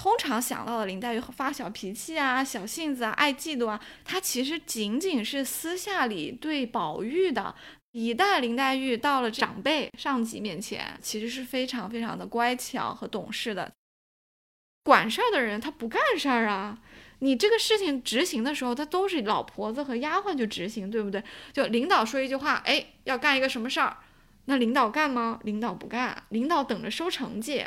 通常想到的林黛玉发小脾气啊、小性子啊、爱嫉妒啊，她其实仅仅是私下里对宝玉的。一旦林黛玉到了长辈上级面前，其实是非常非常的乖巧和懂事的。管事儿的人他不干事儿啊，你这个事情执行的时候，他都是老婆子和丫鬟去执行，对不对？就领导说一句话，哎，要干一个什么事儿，那领导干吗？领导不干，领导等着收成绩。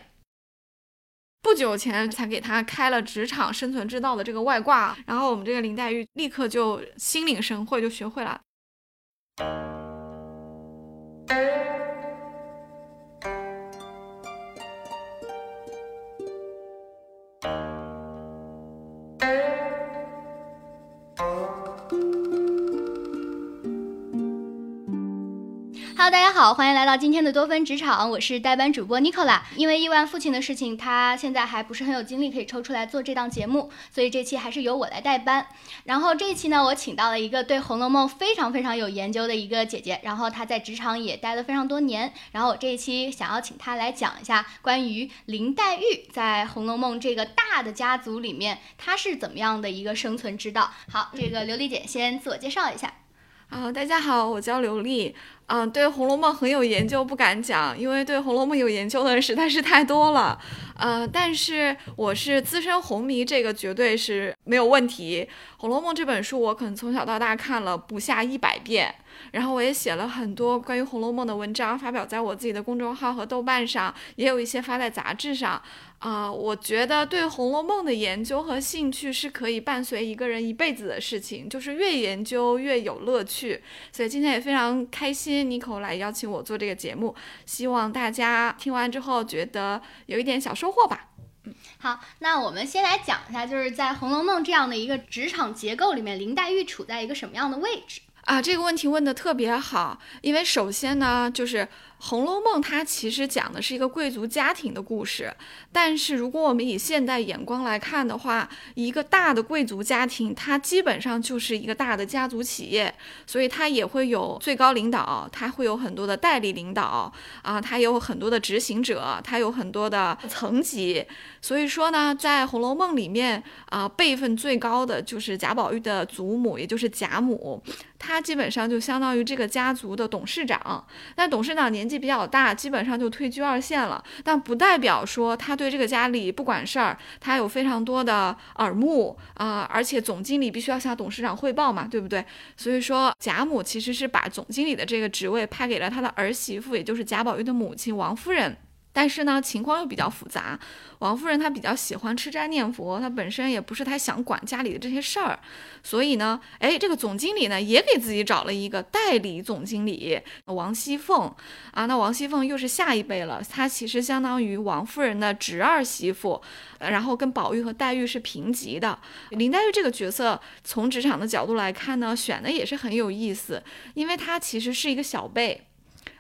不久前才给他开了职场生存之道的这个外挂，然后我们这个林黛玉立刻就心领神会，就学会了。好，欢迎来到今天的多芬职场，我是代班主播 Nicola。因为亿万父亲的事情，他现在还不是很有精力可以抽出来做这档节目，所以这期还是由我来代班。然后这一期呢，我请到了一个对《红楼梦》非常非常有研究的一个姐姐，然后她在职场也待了非常多年。然后我这一期想要请她来讲一下关于林黛玉在《红楼梦》这个大的家族里面，她是怎么样的一个生存之道。好，这个琉璃姐先自我介绍一下。啊，大家好，我叫刘丽。嗯，对《红楼梦》很有研究，不敢讲，因为对《红楼梦》有研究的人实在是太多了。呃，但是我是资深红迷，这个绝对是没有问题。《红楼梦》这本书，我可能从小到大看了不下一百遍，然后我也写了很多关于《红楼梦》的文章，发表在我自己的公众号和豆瓣上，也有一些发在杂志上。啊，我觉得对《红楼梦》的研究和兴趣是可以伴随一个人一辈子的事情，就是越研究越有乐趣。所以今天也非常开心妮蔻来邀请我做这个节目，希望大家听完之后觉得有一点小收获吧。嗯，好，那我们先来讲一下，就是在《红楼梦》这样的一个职场结构里面，林黛玉处在一个什么样的位置啊？这个问题问的特别好，因为首先呢，就是。《红楼梦》它其实讲的是一个贵族家庭的故事，但是如果我们以现代眼光来看的话，一个大的贵族家庭，它基本上就是一个大的家族企业，所以它也会有最高领导，它会有很多的代理领导啊，它有很多的执行者，它有很多的层级。所以说呢，在《红楼梦》里面啊，辈分最高的就是贾宝玉的祖母，也就是贾母，她基本上就相当于这个家族的董事长。但董事长年纪。比较大，基本上就退居二线了，但不代表说他对这个家里不管事儿，他有非常多的耳目啊，而且总经理必须要向董事长汇报嘛，对不对？所以说贾母其实是把总经理的这个职位派给了他的儿媳妇，也就是贾宝玉的母亲王夫人。但是呢，情况又比较复杂。王夫人她比较喜欢吃斋念佛，她本身也不是太想管家里的这些事儿，所以呢，哎，这个总经理呢也给自己找了一个代理总经理王熙凤啊。那王熙凤又是下一辈了，她其实相当于王夫人的侄儿媳妇，然后跟宝玉和黛玉是平级的。林黛玉这个角色从职场的角度来看呢，选的也是很有意思，因为她其实是一个小辈。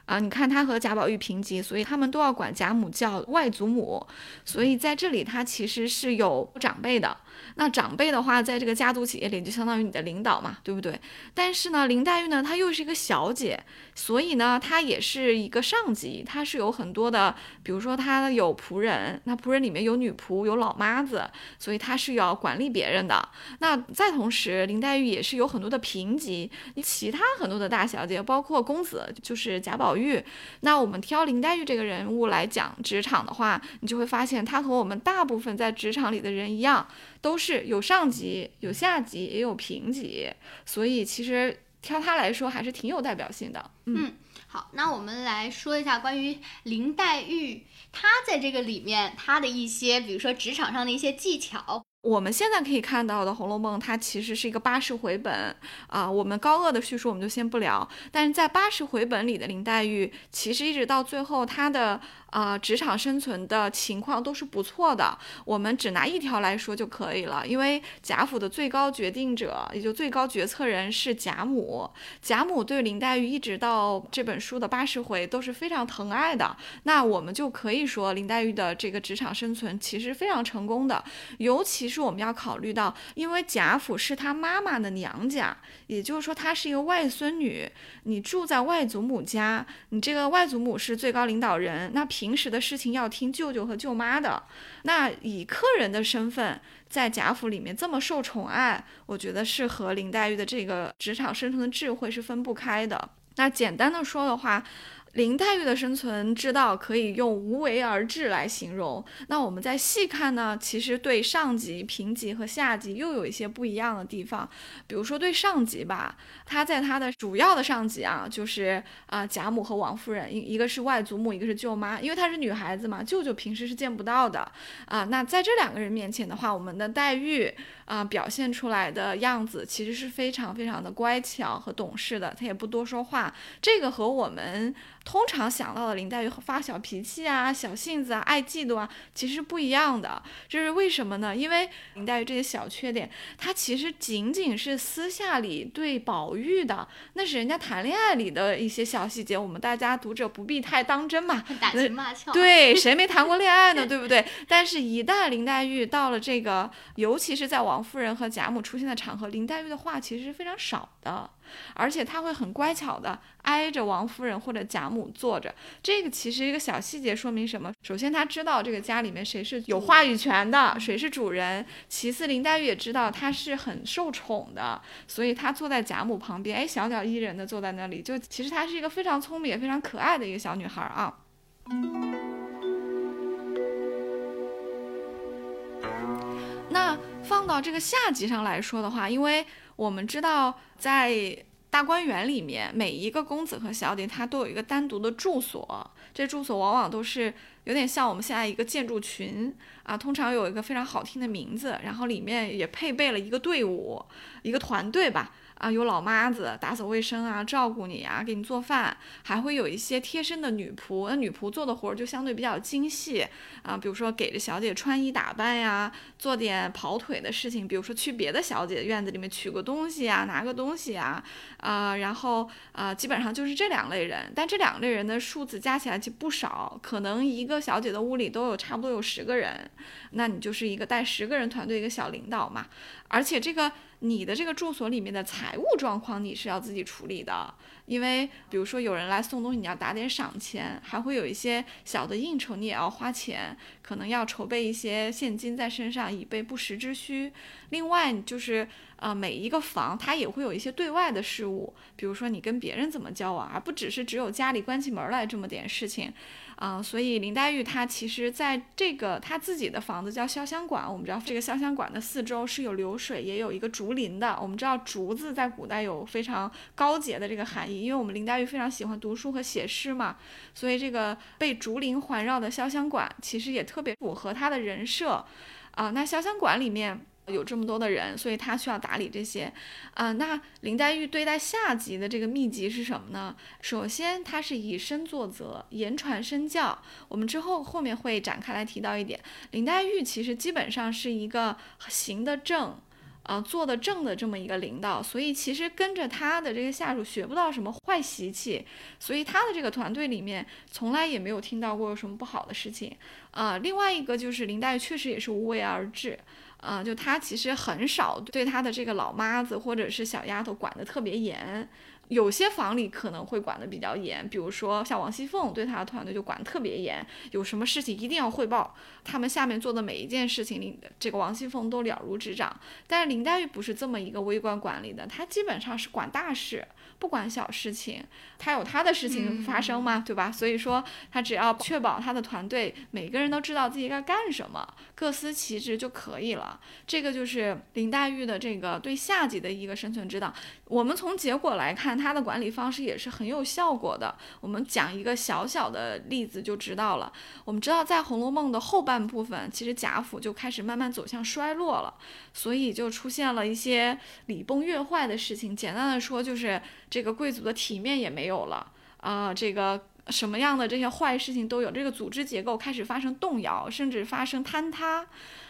啊，你看他和贾宝玉平级，所以他们都要管贾母叫外祖母，所以在这里他其实是有长辈的。那长辈的话，在这个家族企业里就相当于你的领导嘛，对不对？但是呢，林黛玉呢，她又是一个小姐，所以呢，她也是一个上级，她是有很多的，比如说她有仆人，那仆人里面有女仆，有老妈子，所以她是要管理别人的。那再同时，林黛玉也是有很多的平级，你其他很多的大小姐，包括公子，就是贾宝玉。那我们挑林黛玉这个人物来讲职场的话，你就会发现她和我们大部分在职场里的人一样。都是有上级、有下级，也有平级，所以其实挑他来说还是挺有代表性的。嗯，好，那我们来说一下关于林黛玉，她在这个里面她的一些，比如说职场上的一些技巧。我们现在可以看到的《红楼梦》，它其实是一个八十回本啊。我们高鹗的叙述我们就先不聊，但是在八十回本里的林黛玉，其实一直到最后她的。啊，职场生存的情况都是不错的。我们只拿一条来说就可以了，因为贾府的最高决定者，也就最高决策人是贾母。贾母对林黛玉一直到这本书的八十回都是非常疼爱的。那我们就可以说，林黛玉的这个职场生存其实非常成功的。尤其实我们要考虑到，因为贾府是他妈妈的娘家，也就是说她是一个外孙女，你住在外祖母家，你这个外祖母是最高领导人，那平时的事情要听舅舅和舅妈的。那以客人的身份在贾府里面这么受宠爱，我觉得是和林黛玉的这个职场生存的智慧是分不开的。那简单的说的话。林黛玉的生存之道可以用无为而治来形容。那我们再细看呢，其实对上级、平级和下级又有一些不一样的地方。比如说对上级吧，她在她的主要的上级啊，就是啊贾母和王夫人，一一个是外祖母，一个是舅妈。因为她是女孩子嘛，舅舅平时是见不到的啊。那在这两个人面前的话，我们的黛玉啊表现出来的样子其实是非常非常的乖巧和懂事的，她也不多说话。这个和我们。通常想到的林黛玉发小脾气啊、小性子啊、爱嫉妒啊，其实不一样的。这是为什么呢？因为林黛玉这些小缺点，她其实仅仅是私下里对宝玉的，那是人家谈恋爱里的一些小细节，我们大家读者不必太当真嘛。打情骂俏。对，谁没谈过恋爱呢？对不对？但是，一旦林黛玉到了这个，尤其是在王夫人和贾母出现的场合，林黛玉的话其实是非常少的。而且他会很乖巧的挨着王夫人或者贾母坐着，这个其实一个小细节说明什么？首先他知道这个家里面谁是有话语权的，谁是主人。其次林黛玉也知道他是很受宠的，所以他坐在贾母旁边，哎，小鸟依人的坐在那里，就其实她是一个非常聪明也非常可爱的一个小女孩啊。那放到这个下集上来说的话，因为。我们知道，在大观园里面，每一个公子和小姐他都有一个单独的住所，这住所往往都是有点像我们现在一个建筑群啊，通常有一个非常好听的名字，然后里面也配备了一个队伍，一个团队吧。啊，有老妈子打扫卫生啊，照顾你啊，给你做饭，还会有一些贴身的女仆。那女仆做的活儿就相对比较精细啊，比如说给着小姐穿衣打扮呀，做点跑腿的事情，比如说去别的小姐的院子里面取个东西呀，拿个东西啊，啊，然后啊，基本上就是这两类人。但这两类人的数字加起来就不少，可能一个小姐的屋里都有差不多有十个人，那你就是一个带十个人团队一个小领导嘛。而且这个。你的这个住所里面的财务状况你是要自己处理的，因为比如说有人来送东西，你要打点赏钱，还会有一些小的应酬，你也要花钱，可能要筹备一些现金在身上以备不时之需。另外就是呃每一个房它也会有一些对外的事务，比如说你跟别人怎么交往，而不只是只有家里关起门来这么点事情。啊，所以林黛玉她其实在这个她自己的房子叫潇湘馆，我们知道这个潇湘馆的四周是有流水，也有一个竹林的。我们知道竹子在古代有非常高洁的这个含义，因为我们林黛玉非常喜欢读书和写诗嘛，所以这个被竹林环绕的潇湘馆其实也特别符合她的人设。啊，那潇湘馆里面。有这么多的人，所以她需要打理这些，啊，那林黛玉对待下级的这个秘籍是什么呢？首先，她是以身作则，言传身教。我们之后后面会展开来提到一点，林黛玉其实基本上是一个行得正，啊，做的正的这么一个领导，所以其实跟着他的这个下属学不到什么坏习气，所以他的这个团队里面从来也没有听到过有什么不好的事情，啊，另外一个就是林黛玉确实也是无为而治。啊，就他其实很少对他的这个老妈子或者是小丫头管得特别严，有些房里可能会管得比较严，比如说像王熙凤对他的团队就管特别严，有什么事情一定要汇报，他们下面做的每一件事情，林这个王熙凤都了如指掌。但是林黛玉不是这么一个微观管理的，她基本上是管大事。不管小事情，他有他的事情发生嘛，对吧？所以说他只要确保他的团队每个人都知道自己该干什么，各司其职就可以了。这个就是林黛玉的这个对下级的一个生存之道。我们从结果来看，他的管理方式也是很有效果的。我们讲一个小小的例子就知道了。我们知道在《红楼梦》的后半部分，其实贾府就开始慢慢走向衰落了，所以就出现了一些礼崩乐坏的事情。简单的说就是。这个贵族的体面也没有了啊！这个什么样的这些坏事情都有，这个组织结构开始发生动摇，甚至发生坍塌。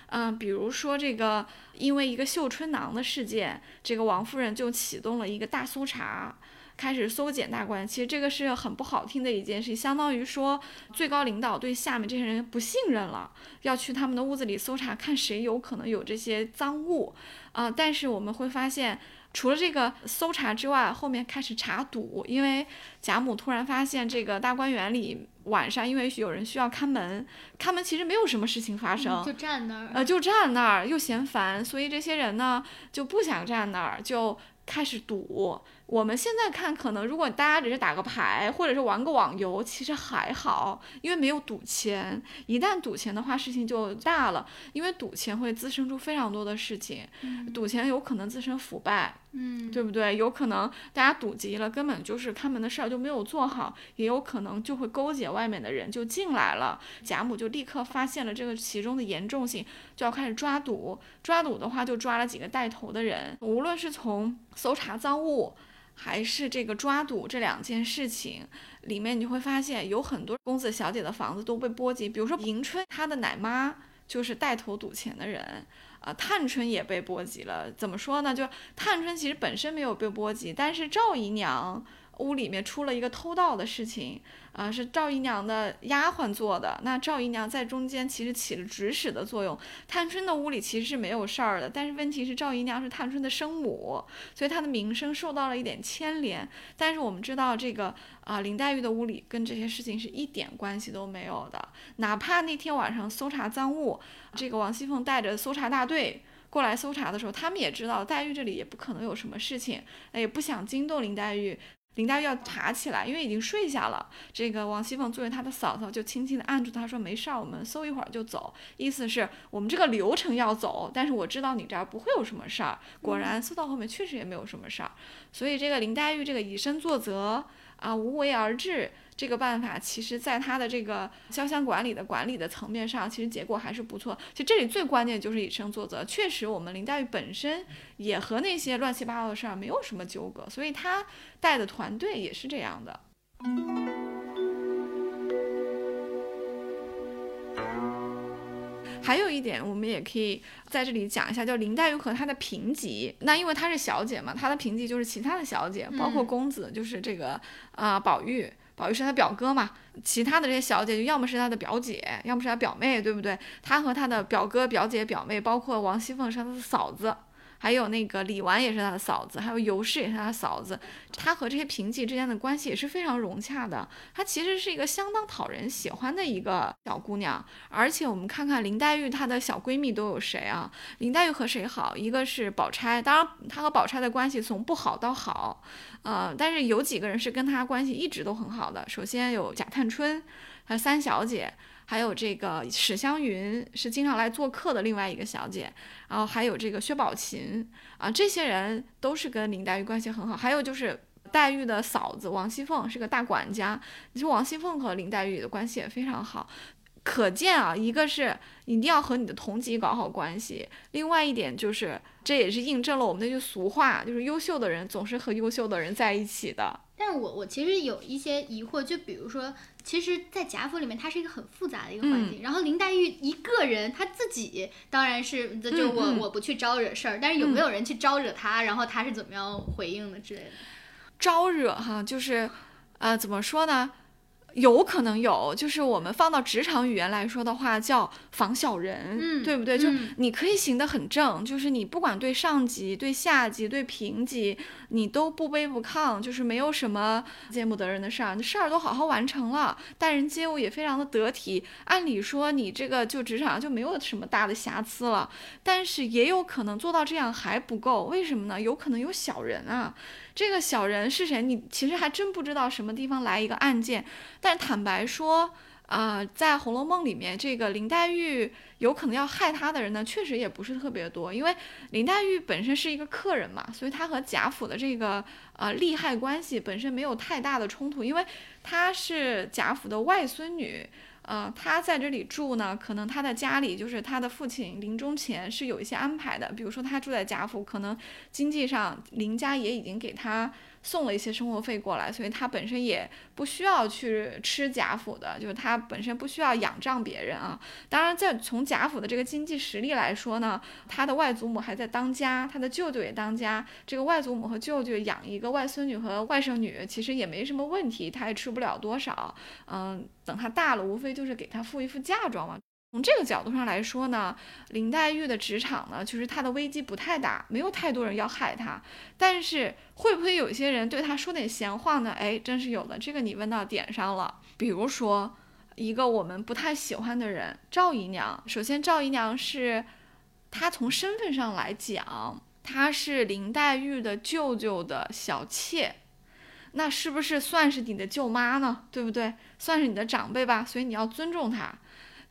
嗯，比如说这个，因为一个绣春囊的事件，这个王夫人就启动了一个大搜查。开始搜检大官，其实这个是很不好听的一件事，相当于说最高领导对下面这些人不信任了，要去他们的屋子里搜查，看谁有可能有这些赃物啊。但是我们会发现，除了这个搜查之外，后面开始查赌，因为贾母突然发现这个大观园里晚上因为有人需要看门，看门其实没有什么事情发生，就站那儿，呃，就站那儿又嫌烦，所以这些人呢就不想站那儿，就开始赌。我们现在看，可能如果大家只是打个牌，或者是玩个网游，其实还好，因为没有赌钱。一旦赌钱的话，事情就大了，因为赌钱会滋生出非常多的事情，赌钱有可能滋生腐败，嗯，对不对？有可能大家赌急了，根本就是看门的事儿就没有做好，也有可能就会勾结外面的人就进来了。贾母就立刻发现了这个其中的严重性，就要开始抓赌。抓赌的话，就抓了几个带头的人，无论是从搜查赃物。还是这个抓赌这两件事情里面，你会发现有很多公子小姐的房子都被波及。比如说迎春，她的奶妈就是带头赌钱的人，啊，探春也被波及了。怎么说呢？就探春其实本身没有被波及，但是赵姨娘屋里面出了一个偷盗的事情。啊，是赵姨娘的丫鬟做的。那赵姨娘在中间其实起了指使的作用。探春的屋里其实是没有事儿的，但是问题是赵姨娘是探春的生母，所以她的名声受到了一点牵连。但是我们知道这个啊，林黛玉的屋里跟这些事情是一点关系都没有的。哪怕那天晚上搜查赃物，这个王熙凤带着搜查大队过来搜查的时候，他们也知道黛玉这里也不可能有什么事情，也不想惊动林黛玉。林黛玉要爬起来，因为已经睡下了。这个王熙凤作为她的嫂嫂，就轻轻地按住她说：“没事儿，我们搜一会儿就走。”意思是我们这个流程要走，但是我知道你这儿不会有什么事儿。果然搜到后面确实也没有什么事儿。所以这个林黛玉这个以身作则啊，无为而治。这个办法其实，在他的这个潇湘管理的管理的层面上，其实结果还是不错。其实这里最关键就是以身作则。确实，我们林黛玉本身也和那些乱七八糟的事儿没有什么纠葛，所以她带的团队也是这样的。还有一点，我们也可以在这里讲一下，就林黛玉和她的评级。那因为她是小姐嘛，她的评级就是其他的小姐，包括公子，就是这个啊宝玉。宝玉是他表哥嘛，其他的这些小姐就要么是他的表姐，要么是他表妹，对不对？他和他的表哥、表姐、表妹，包括王熙凤是他的嫂子。还有那个李纨也是他的嫂子，还有尤氏也是他的嫂子，他和这些平级之间的关系也是非常融洽的。她其实是一个相当讨人喜欢的一个小姑娘。而且我们看看林黛玉她的小闺蜜都有谁啊？林黛玉和谁好？一个是宝钗，当然她和宝钗的关系从不好到好，呃，但是有几个人是跟她关系一直都很好的。首先有贾探春，还有三小姐。还有这个史湘云是经常来做客的另外一个小姐，然后还有这个薛宝琴啊，这些人都是跟林黛玉关系很好。还有就是黛玉的嫂子王熙凤是个大管家，其实王熙凤和林黛玉的关系也非常好。可见啊，一个是一定要和你的同级搞好关系，另外一点就是这也是印证了我们那句俗话，就是优秀的人总是和优秀的人在一起的。但我我其实有一些疑惑，就比如说，其实，在贾府里面，它是一个很复杂的一个环境。然后林黛玉一个人，她自己当然是，就我我不去招惹事儿，但是有没有人去招惹她？然后她是怎么样回应的之类的？招惹哈，就是，呃，怎么说呢？有可能有，就是我们放到职场语言来说的话，叫防小人，嗯，对不对？就你可以行得很正，就是你不管对上级、对下级、对平级，你都不卑不亢，就是没有什么见不得人的事儿，事儿都好好完成了，待人接物也非常的得体。按理说你这个就职场上就没有什么大的瑕疵了，但是也有可能做到这样还不够，为什么呢？有可能有小人啊。这个小人是谁？你其实还真不知道什么地方来一个案件。但是坦白说，啊，在《红楼梦》里面，这个林黛玉有可能要害她的人呢，确实也不是特别多。因为林黛玉本身是一个客人嘛，所以她和贾府的这个呃利害关系本身没有太大的冲突，因为她是贾府的外孙女。呃，他在这里住呢，可能他的家里就是他的父亲临终前是有一些安排的，比如说他住在贾府，可能经济上林家也已经给他送了一些生活费过来，所以他本身也不需要去吃贾府的，就是他本身不需要仰仗别人啊。当然，在从贾府的这个经济实力来说呢，他的外祖母还在当家，他的舅舅也当家，这个外祖母和舅舅养一个外孙女和外甥女，其实也没什么问题，他也吃不了多少。嗯，等他大了，无非就是给他付一副嫁妆嘛。从这个角度上来说呢，林黛玉的职场呢，其实她的危机不太大，没有太多人要害她。但是会不会有一些人对她说点闲话呢？哎，真是有的。这个你问到点上了。比如说，一个我们不太喜欢的人，赵姨娘。首先，赵姨娘是她从身份上来讲，她是林黛玉的舅舅的小妾，那是不是算是你的舅妈呢？对不对？算是你的长辈吧，所以你要尊重她。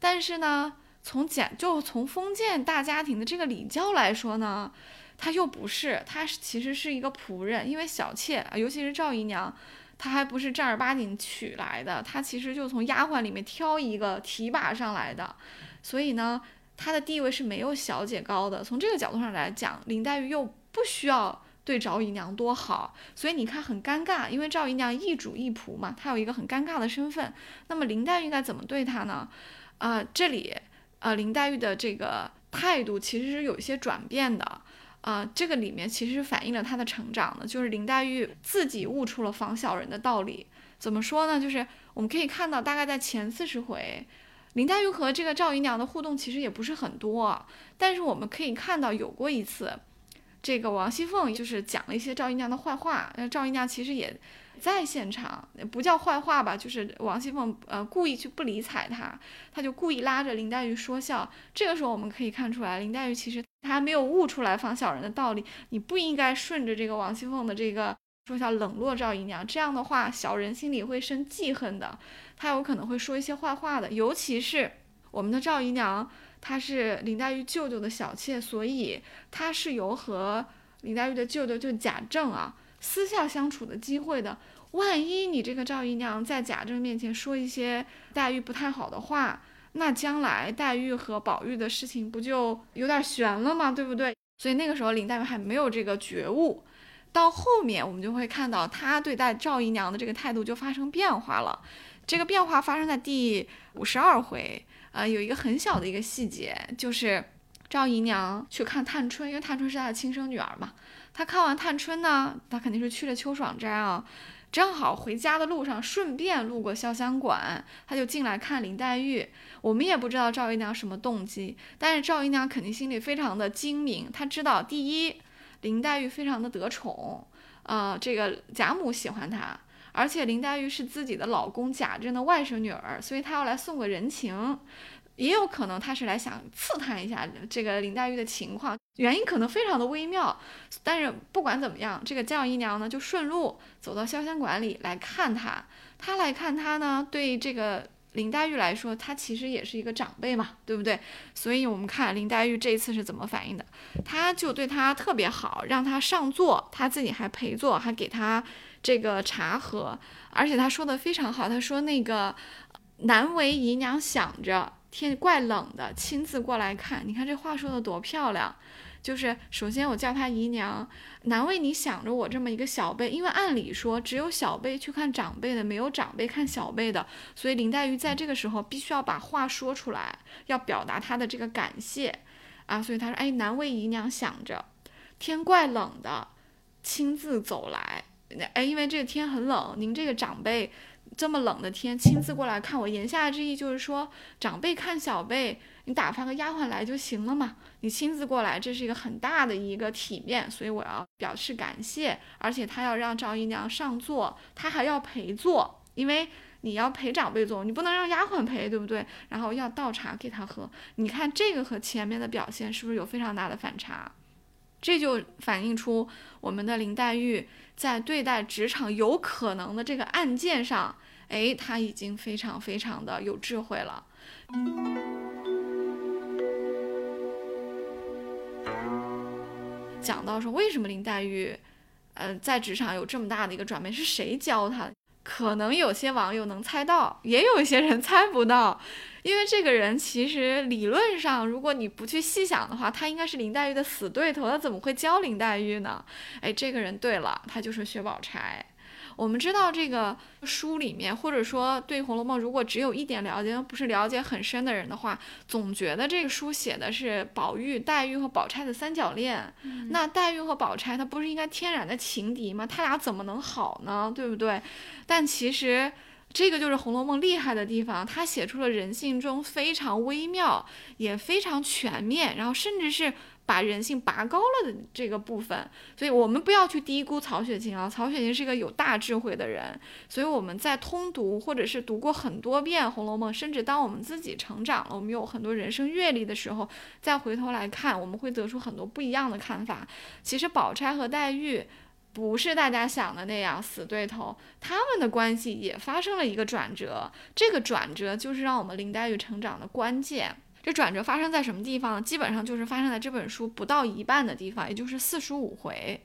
但是呢，从简就从封建大家庭的这个礼教来说呢，他又不是，他其实是一个仆人，因为小妾啊，尤其是赵姨娘，她还不是正儿八经娶来的，她其实就从丫鬟里面挑一个提拔上来的，所以呢，她的地位是没有小姐高的。从这个角度上来讲，林黛玉又不需要对赵姨娘多好，所以你看很尴尬，因为赵姨娘一主一仆嘛，她有一个很尴尬的身份。那么林黛玉该怎么对她呢？啊，这里，呃，林黛玉的这个态度其实是有一些转变的，啊，这个里面其实反映了她的成长的，就是林黛玉自己悟出了防小人的道理。怎么说呢？就是我们可以看到，大概在前四十回，林黛玉和这个赵姨娘的互动其实也不是很多，但是我们可以看到有过一次，这个王熙凤就是讲了一些赵姨娘的坏话，那赵姨娘其实也。在现场不叫坏话吧，就是王熙凤呃故意去不理睬他，他就故意拉着林黛玉说笑。这个时候我们可以看出来，林黛玉其实她还没有悟出来防小人的道理。你不应该顺着这个王熙凤的这个说笑冷落赵姨娘，这样的话小人心里会生记恨的，他有可能会说一些坏话的。尤其是我们的赵姨娘，她是林黛玉舅舅的小妾，所以她是由和林黛玉的舅舅就贾政啊私下相处的机会的。万一你这个赵姨娘在贾政面前说一些黛玉不太好的话，那将来黛玉和宝玉的事情不就有点悬了吗？对不对？所以那个时候林黛玉还没有这个觉悟，到后面我们就会看到她对待赵姨娘的这个态度就发生变化了。这个变化发生在第五十二回，呃，有一个很小的一个细节，就是赵姨娘去看探春，因为探春是她的亲生女儿嘛。她看完探春呢，她肯定是去了秋爽斋啊。正好回家的路上，顺便路过潇湘馆，他就进来看林黛玉。我们也不知道赵姨娘什么动机，但是赵姨娘肯定心里非常的精明，她知道第一，林黛玉非常的得宠，呃，这个贾母喜欢她，而且林黛玉是自己的老公贾政的外甥女儿，所以她要来送个人情。也有可能他是来想刺探一下这个林黛玉的情况，原因可能非常的微妙。但是不管怎么样，这个赵姨娘呢就顺路走到潇湘馆里来看她。她来看她呢，对这个林黛玉来说，她其实也是一个长辈嘛，对不对？所以我们看林黛玉这一次是怎么反应的，她就对她特别好，让她上座，她自己还陪坐，还给她这个茶喝。而且她说的非常好，她说那个难为姨娘想着。天怪冷的，亲自过来看。你看这话说的多漂亮，就是首先我叫她姨娘，难为你想着我这么一个小辈，因为按理说只有小辈去看长辈的，没有长辈看小辈的，所以林黛玉在这个时候必须要把话说出来，要表达她的这个感谢啊。所以她说：“哎，难为姨娘想着，天怪冷的，亲自走来。那哎，因为这个天很冷，您这个长辈。”这么冷的天，亲自过来看我，言下之意就是说，长辈看小辈，你打发个丫鬟来就行了嘛。你亲自过来，这是一个很大的一个体面，所以我要表示感谢。而且他要让赵姨娘上座，他还要陪坐，因为你要陪长辈坐，你不能让丫鬟陪，对不对？然后要倒茶给他喝。你看这个和前面的表现是不是有非常大的反差？这就反映出我们的林黛玉在对待职场有可能的这个案件上。哎，她已经非常非常的有智慧了。讲到说为什么林黛玉，呃，在职场有这么大的一个转变，是谁教她的？可能有些网友能猜到，也有一些人猜不到。因为这个人其实理论上，如果你不去细想的话，他应该是林黛玉的死对头，他怎么会教林黛玉呢？哎，这个人对了，他就是薛宝钗。我们知道这个书里面，或者说对《红楼梦》，如果只有一点了解，不是了解很深的人的话，总觉得这个书写的是宝玉、黛玉和宝钗的三角恋。那黛玉和宝钗，她不是应该天然的情敌吗？他俩怎么能好呢？对不对？但其实这个就是《红楼梦》厉害的地方，它写出了人性中非常微妙，也非常全面，然后甚至是。把人性拔高了的这个部分，所以我们不要去低估曹雪芹啊。曹雪芹是一个有大智慧的人，所以我们在通读或者是读过很多遍《红楼梦》，甚至当我们自己成长了，我们有很多人生阅历的时候，再回头来看，我们会得出很多不一样的看法。其实宝钗和黛玉不是大家想的那样死对头，他们的关系也发生了一个转折，这个转折就是让我们林黛玉成长的关键。这转折发生在什么地方？基本上就是发生在这本书不到一半的地方，也就是四十五回。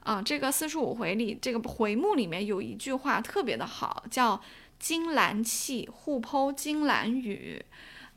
啊，这个四十五回里，这个回目里面有一句话特别的好，叫“金兰气互剖金兰语”。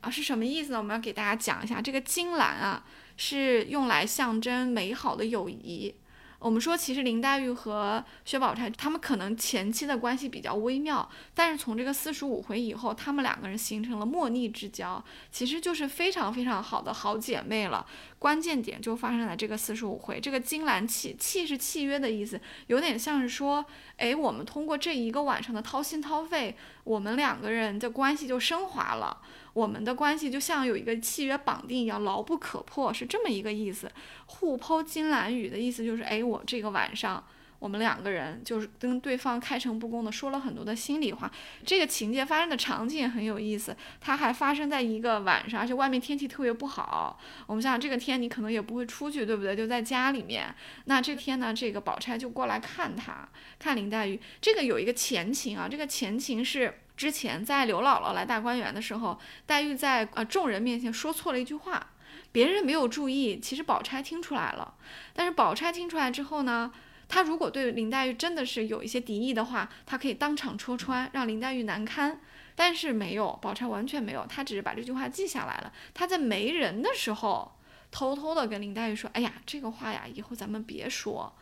啊，是什么意思呢？我们要给大家讲一下，这个金兰啊，是用来象征美好的友谊。我们说，其实林黛玉和薛宝钗他们可能前期的关系比较微妙，但是从这个四十五回以后，他们两个人形成了莫逆之交，其实就是非常非常好的好姐妹了。关键点就发生在这个四十五回，这个金兰契契是契约的意思，有点像是说，哎，我们通过这一个晚上的掏心掏肺，我们两个人的关系就升华了。我们的关系就像有一个契约绑定一样，牢不可破，是这么一个意思。互剖金兰语的意思就是，哎，我这个晚上，我们两个人就是跟对方开诚布公的说了很多的心里话。这个情节发生的场景很有意思，它还发生在一个晚上，而且外面天气特别不好。我们想想，这个天你可能也不会出去，对不对？就在家里面。那这天呢，这个宝钗就过来看他，看林黛玉。这个有一个前情啊，这个前情是。之前在刘姥姥来大观园的时候，黛玉在呃众人面前说错了一句话，别人没有注意，其实宝钗听出来了。但是宝钗听出来之后呢，她如果对林黛玉真的是有一些敌意的话，她可以当场戳穿，让林黛玉难堪。但是没有，宝钗完全没有，她只是把这句话记下来了。她在没人的时候，偷偷的跟林黛玉说：“哎呀，这个话呀，以后咱们别说。”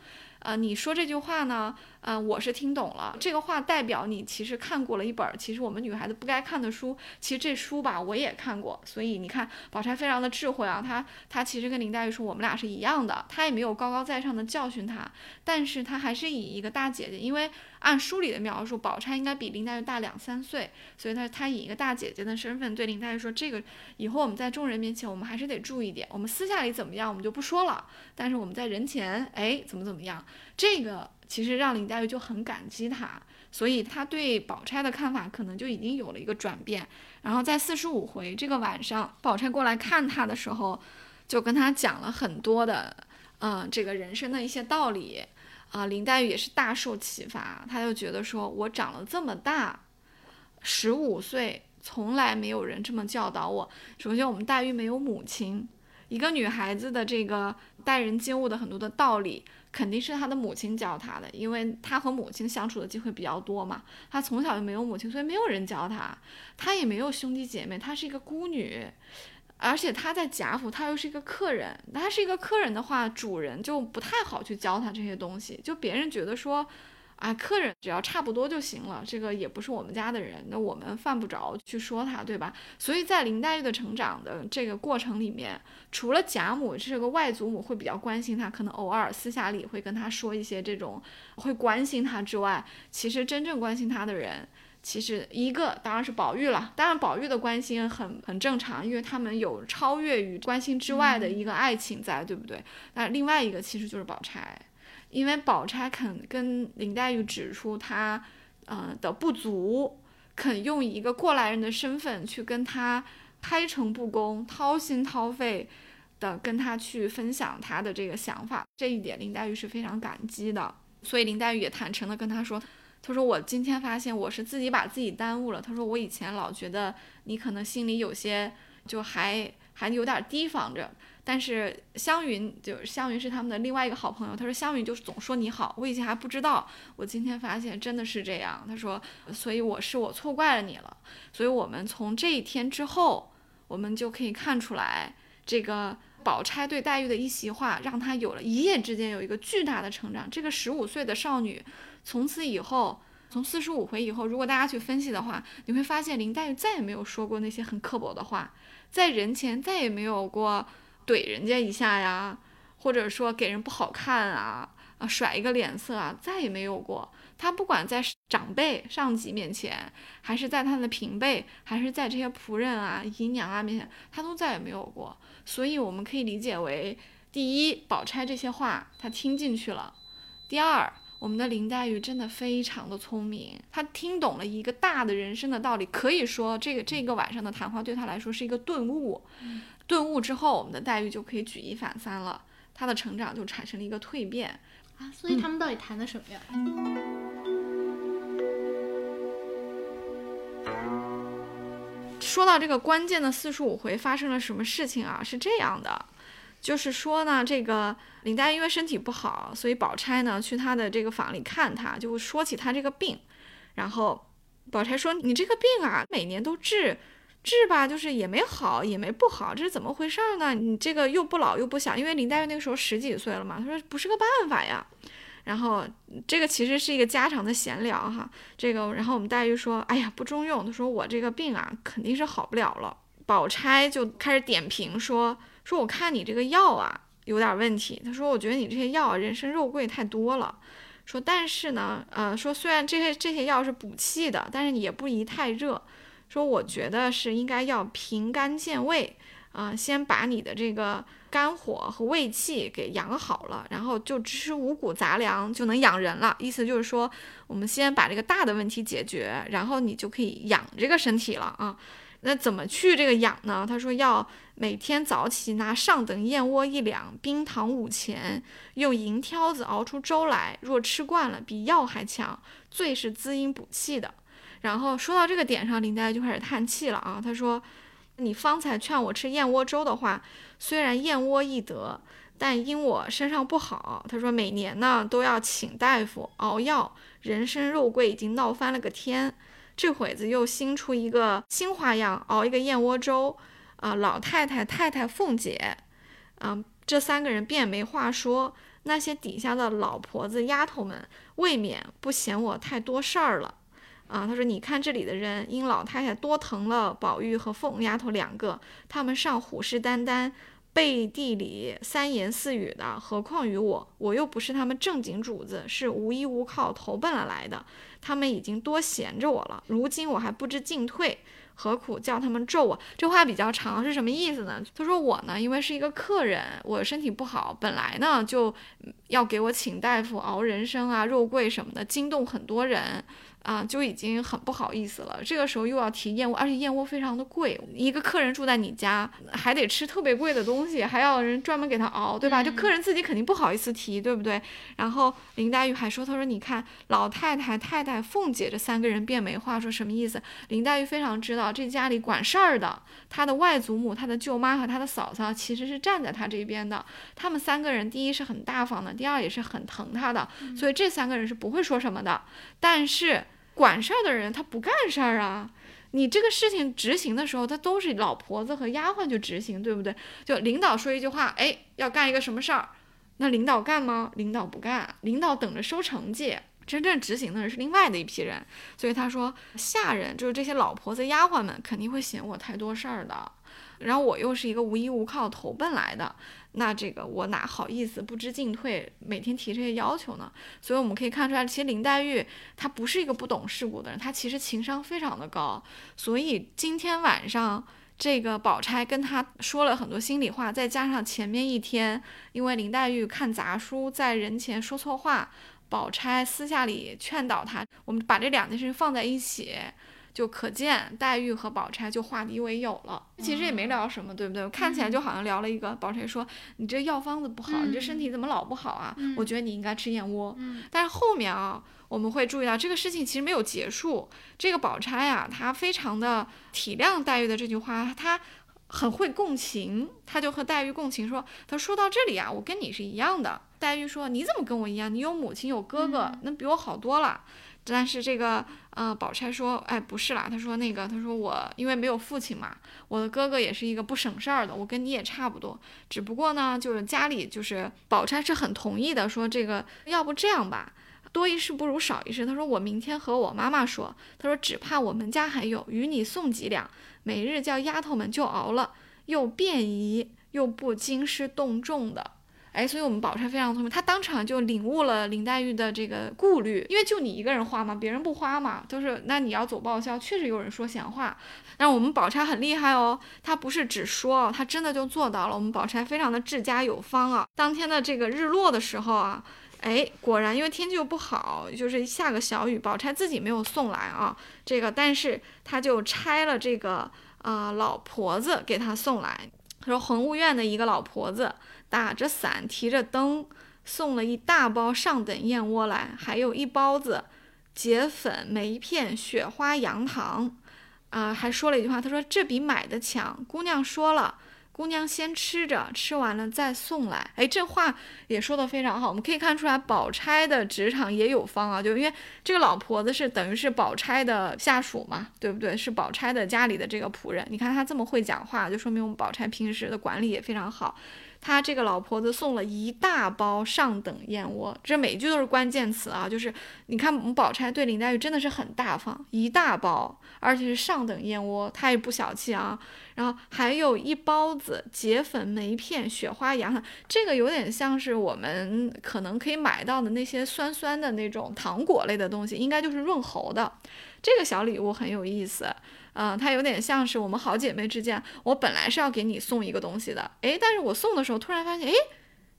啊，你说这句话呢？啊，我是听懂了。这个话代表你其实看过了一本，其实我们女孩子不该看的书。其实这书吧，我也看过。所以你看，宝钗非常的智慧啊，她她其实跟林黛玉说，我们俩是一样的。她也没有高高在上的教训她，但是她还是以一个大姐姐，因为按书里的描述，宝钗应该比林黛玉大两三岁，所以她她以一个大姐姐的身份对林黛玉说，这个以后我们在众人面前，我们还是得注意点。我们私下里怎么样，我们就不说了。但是我们在人前，哎，怎么怎么样？这个其实让林黛玉就很感激她，所以她对宝钗的看法可能就已经有了一个转变。然后在四十五回这个晚上，宝钗过来看她的时候，就跟她讲了很多的，嗯，这个人生的一些道理。啊，林黛玉也是大受启发，她就觉得说，我长了这么大，十五岁，从来没有人这么教导我。首先，我们黛玉没有母亲，一个女孩子的这个待人接物的很多的道理。肯定是她的母亲教她的，因为她和母亲相处的机会比较多嘛。她从小就没有母亲，所以没有人教她，她也没有兄弟姐妹，她是一个孤女，而且他在贾府，他又是一个客人。他是一个客人的话，主人就不太好去教他这些东西，就别人觉得说。啊，客人只要差不多就行了，这个也不是我们家的人，那我们犯不着去说他，对吧？所以在林黛玉的成长的这个过程里面，除了贾母这个外祖母会比较关心她，可能偶尔私下里会跟她说一些这种会关心她之外，其实真正关心她的人，其实一个当然是宝玉了。当然，宝玉的关心很很正常，因为他们有超越于关心之外的一个爱情在，对不对？那另外一个其实就是宝钗。因为宝钗肯跟林黛玉指出她，呃的不足，肯用一个过来人的身份去跟她开诚布公、掏心掏肺的跟她去分享她的这个想法，这一点林黛玉是非常感激的。所以林黛玉也坦诚的跟她说：“他说我今天发现我是自己把自己耽误了。他说我以前老觉得你可能心里有些就还。”还有点提防着。但是湘云就是湘云是他们的另外一个好朋友，他说湘云就是总说你好，我以前还不知道，我今天发现真的是这样。他说，所以我是我错怪了你了。所以我们从这一天之后，我们就可以看出来，这个宝钗对黛玉的一席话，让她有了一夜之间有一个巨大的成长。这个十五岁的少女，从此以后，从四十五回以后，如果大家去分析的话，你会发现林黛玉再也没有说过那些很刻薄的话，在人前再也没有过。怼人家一下呀，或者说给人不好看啊，啊甩一个脸色啊，再也没有过。他不管在长辈、上级面前，还是在他的平辈，还是在这些仆人啊、姨娘啊面前，他都再也没有过。所以我们可以理解为：第一，宝钗这些话他听进去了；第二，我们的林黛玉真的非常的聪明，她听懂了一个大的人生的道理。可以说，这个这个晚上的谈话对她来说是一个顿悟。顿悟之后，我们的黛玉就可以举一反三了，她的成长就产生了一个蜕变啊！所以他们到底谈的什么呀？说到这个关键的四十五回发生了什么事情啊？是这样的，就是说呢，这个林黛玉因为身体不好，所以宝钗呢去她的这个房里看她，就会说起她这个病，然后宝钗说：“你这个病啊，每年都治。”治吧，就是也没好，也没不好，这是怎么回事呢？你这个又不老又不小，因为林黛玉那个时候十几岁了嘛。她说不是个办法呀。然后这个其实是一个家常的闲聊哈。这个，然后我们黛玉说，哎呀，不中用。她说我这个病啊，肯定是好不了了。宝钗就开始点评说，说我看你这个药啊有点问题。他说我觉得你这些药人参肉桂太多了。说但是呢，呃，说虽然这些这些药是补气的，但是也不宜太热。说我觉得是应该要平肝健胃啊，先把你的这个肝火和胃气给养好了，然后就吃五谷杂粮就能养人了。意思就是说，我们先把这个大的问题解决，然后你就可以养这个身体了啊。那怎么去这个养呢？他说要每天早起拿上等燕窝一两，冰糖五钱，用银挑子熬出粥来，若吃惯了，比药还强，最是滋阴补气的。然后说到这个点上，林黛玉就开始叹气了啊。她说：“你方才劝我吃燕窝粥的话，虽然燕窝易得，但因我身上不好，她说每年呢都要请大夫熬药，人参肉桂已经闹翻了个天。这会子又新出一个新花样，熬一个燕窝粥。啊，老太太、太太、凤姐，啊，这三个人便没话说。那些底下的老婆子、丫头们，未免不嫌我太多事儿了。”啊，他说：“你看这里的人，因老太太多疼了宝玉和凤丫头两个，他们上虎视眈眈，背地里三言四语的，何况于我？我又不是他们正经主子，是无依无靠投奔了来的，他们已经多闲着我了。如今我还不知进退，何苦叫他们咒我？这话比较长，是什么意思呢？他说我呢，因为是一个客人，我身体不好，本来呢就要给我请大夫熬人参啊、肉桂什么的，惊动很多人。”啊，就已经很不好意思了。这个时候又要提燕窝，而且燕窝非常的贵。一个客人住在你家，还得吃特别贵的东西，还要人专门给他熬，对吧？就客人自己肯定不好意思提，对不对？然后林黛玉还说：“她说你看老太太、太太、凤姐这三个人便没话说，什么意思？”林黛玉非常知道这家里管事儿的，她的外祖母、她的舅妈和她的嫂嫂其实是站在她这边的。他们三个人，第一是很大方的，第二也是很疼她的，所以这三个人是不会说什么的。但是。管事儿的人他不干事儿啊，你这个事情执行的时候，他都是老婆子和丫鬟去执行，对不对？就领导说一句话，哎，要干一个什么事儿，那领导干吗？领导不干，领导等着收成绩，真正执行的人是另外的一批人。所以他说，下人就是这些老婆子丫鬟们肯定会嫌我太多事儿的，然后我又是一个无依无靠投奔来的。那这个我哪好意思不知进退，每天提这些要求呢？所以我们可以看出来，其实林黛玉她不是一个不懂世故的人，她其实情商非常的高。所以今天晚上这个宝钗跟她说了很多心里话，再加上前面一天因为林黛玉看杂书在人前说错话，宝钗私下里劝导她，我们把这两件事情放在一起。就可见黛玉和宝钗就化敌为友了。其实也没聊什么，对不对？看起来就好像聊了一个。宝钗说：“你这药方子不好，你这身体怎么老不好啊？我觉得你应该吃燕窝。”但是后面啊，我们会注意到这个事情其实没有结束。这个宝钗啊，她非常的体谅黛玉的这句话，她很会共情，他就和黛玉共情说：“他说到这里啊，我跟你是一样的。”黛玉说：“你怎么跟我一样？你有母亲，有哥哥，那比我好多了。”但是这个，呃，宝钗说：“哎，不是啦，他说那个，他说我因为没有父亲嘛，我的哥哥也是一个不省事儿的，我跟你也差不多，只不过呢，就是家里就是宝钗是很同意的，说这个要不这样吧。”多一事不如少一事。他说：“我明天和我妈妈说，他说只怕我们家还有，与你送几两，每日叫丫头们就熬了，又便宜又不惊师动众的。”哎，所以我们宝钗非常聪明，她当场就领悟了林黛玉的这个顾虑，因为就你一个人花嘛，别人不花嘛，都是那你要走报销，确实有人说闲话。但我们宝钗很厉害哦，她不是只说，她真的就做到了。我们宝钗非常的治家有方啊，当天的这个日落的时候啊。哎，果然，因为天气又不好，就是下个小雨。宝钗自己没有送来啊，这个，但是她就拆了这个啊老婆子给她送来。她说恒务院的一个老婆子打着伞，提着灯，送了一大包上等燕窝来，还有一包子结粉梅片雪花杨糖，啊，还说了一句话，他说这比买的强。姑娘说了。姑娘先吃着，吃完了再送来。哎，这话也说的非常好。我们可以看出来，宝钗的职场也有方啊，就因为这个老婆子是等于是宝钗的下属嘛，对不对？是宝钗的家里的这个仆人。你看她这么会讲话，就说明我们宝钗平时的管理也非常好。他这个老婆子送了一大包上等燕窝，这每一句都是关键词啊！就是你看，我们宝钗对林黛玉真的是很大方，一大包，而且是上等燕窝，她也不小气啊。然后还有一包子结粉梅片雪花羊，这个有点像是我们可能可以买到的那些酸酸的那种糖果类的东西，应该就是润喉的。这个小礼物很有意思。嗯，它有点像是我们好姐妹之间，我本来是要给你送一个东西的，哎，但是我送的时候突然发现，哎，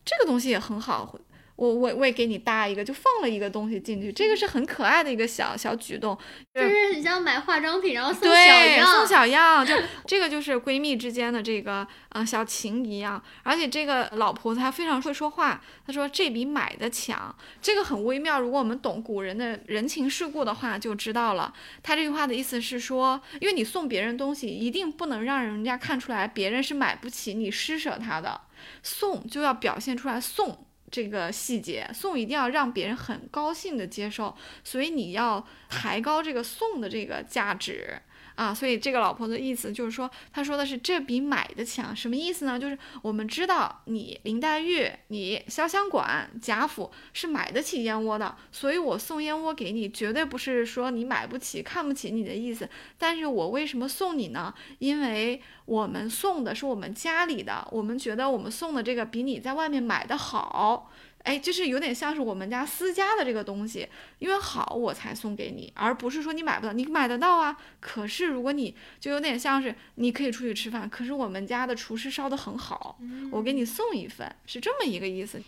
这个东西也很好。我我我也给你搭一个，就放了一个东西进去，这个是很可爱的一个小小举动，就是很像买化妆品然后送小样，送小样，就 这个就是闺蜜之间的这个啊小情谊啊，而且这个老婆子她非常会说话，她说这比买的强，这个很微妙，如果我们懂古人的人情世故的话就知道了。她这句话的意思是说，因为你送别人东西，一定不能让人家看出来别人是买不起你施舍他的，送就要表现出来送。这个细节送一定要让别人很高兴的接受，所以你要抬高这个送的这个价值。啊，所以这个老婆的意思就是说，他说的是这比买的强，什么意思呢？就是我们知道你林黛玉，你潇湘馆贾府是买得起燕窝的，所以我送燕窝给你，绝对不是说你买不起、看不起你的意思。但是我为什么送你呢？因为我们送的是我们家里的，我们觉得我们送的这个比你在外面买的好。哎，就是有点像是我们家私家的这个东西，因为好我才送给你，而不是说你买不到，你买得到啊。可是如果你就有点像是你可以出去吃饭，可是我们家的厨师烧的很好，我给你送一份，是这么一个意思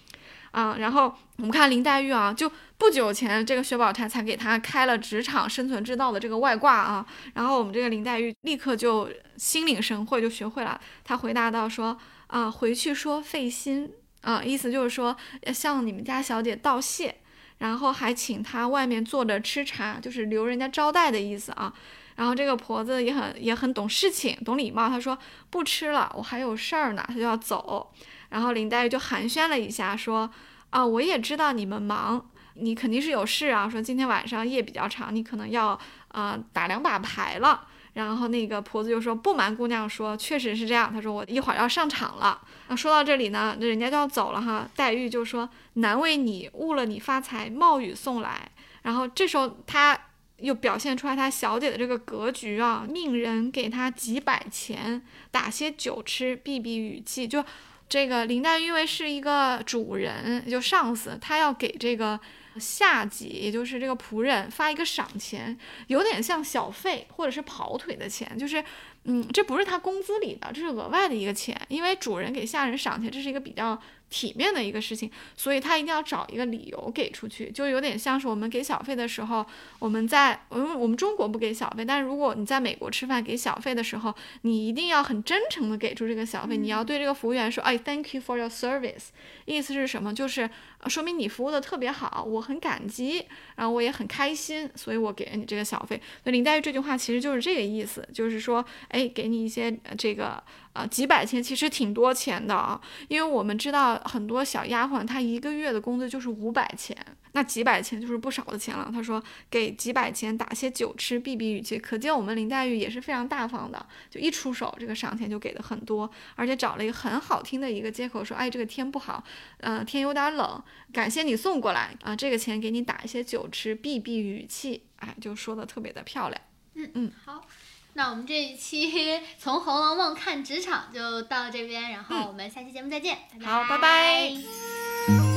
啊。然后我们看林黛玉啊，就不久前这个薛宝钗才给她开了职场生存之道的这个外挂啊，然后我们这个林黛玉立刻就心领神会，就学会了。她回答到说啊，回去说费心。啊，意思就是说要向你们家小姐道谢，然后还请她外面坐着吃茶，就是留人家招待的意思啊。然后这个婆子也很也很懂事情，懂礼貌，她说不吃了，我还有事儿呢，她就要走。然后林黛玉就寒暄了一下，说啊，我也知道你们忙，你肯定是有事啊。说今天晚上夜比较长，你可能要啊打两把牌了。然后那个婆子就说：“不瞒姑娘说，确实是这样。”她说：“我一会儿要上场了。”那说到这里呢，那人家就要走了哈。黛玉就说：“难为你误了你发财，冒雨送来。”然后这时候她又表现出来她小姐的这个格局啊，命人给她几百钱，打些酒吃，避避雨气。就这个林黛玉因为是一个主人，就上司，她要给这个。下级，也就是这个仆人发一个赏钱，有点像小费或者是跑腿的钱，就是，嗯，这不是他工资里的，这是额外的一个钱，因为主人给下人赏钱，这是一个比较。体面的一个事情，所以他一定要找一个理由给出去，就有点像是我们给小费的时候，我们在我们我们中国不给小费，但是如果你在美国吃饭给小费的时候，你一定要很真诚的给出这个小费，你要对这个服务员说，哎，thank you for your service，意思是什么？就是说明你服务的特别好，我很感激，然后我也很开心，所以我给了你这个小费。所以林黛玉这句话其实就是这个意思，就是说，哎，给你一些这个。啊，几百钱其实挺多钱的啊，因为我们知道很多小丫鬟她一个月的工资就是五百钱。那几百钱就是不少的钱了。她说给几百钱打些酒吃，避避雨气。可见我们林黛玉也是非常大方的，就一出手这个赏钱就给的很多，而且找了一个很好听的一个借口说，哎，这个天不好，呃，天有点冷，感谢你送过来啊，这个钱给你打一些酒吃，避避雨气。哎，就说的特别的漂亮。嗯嗯，好，那我们这一期 从《红楼梦》看职场就到这边，然后我们下期节目再见，好，拜拜。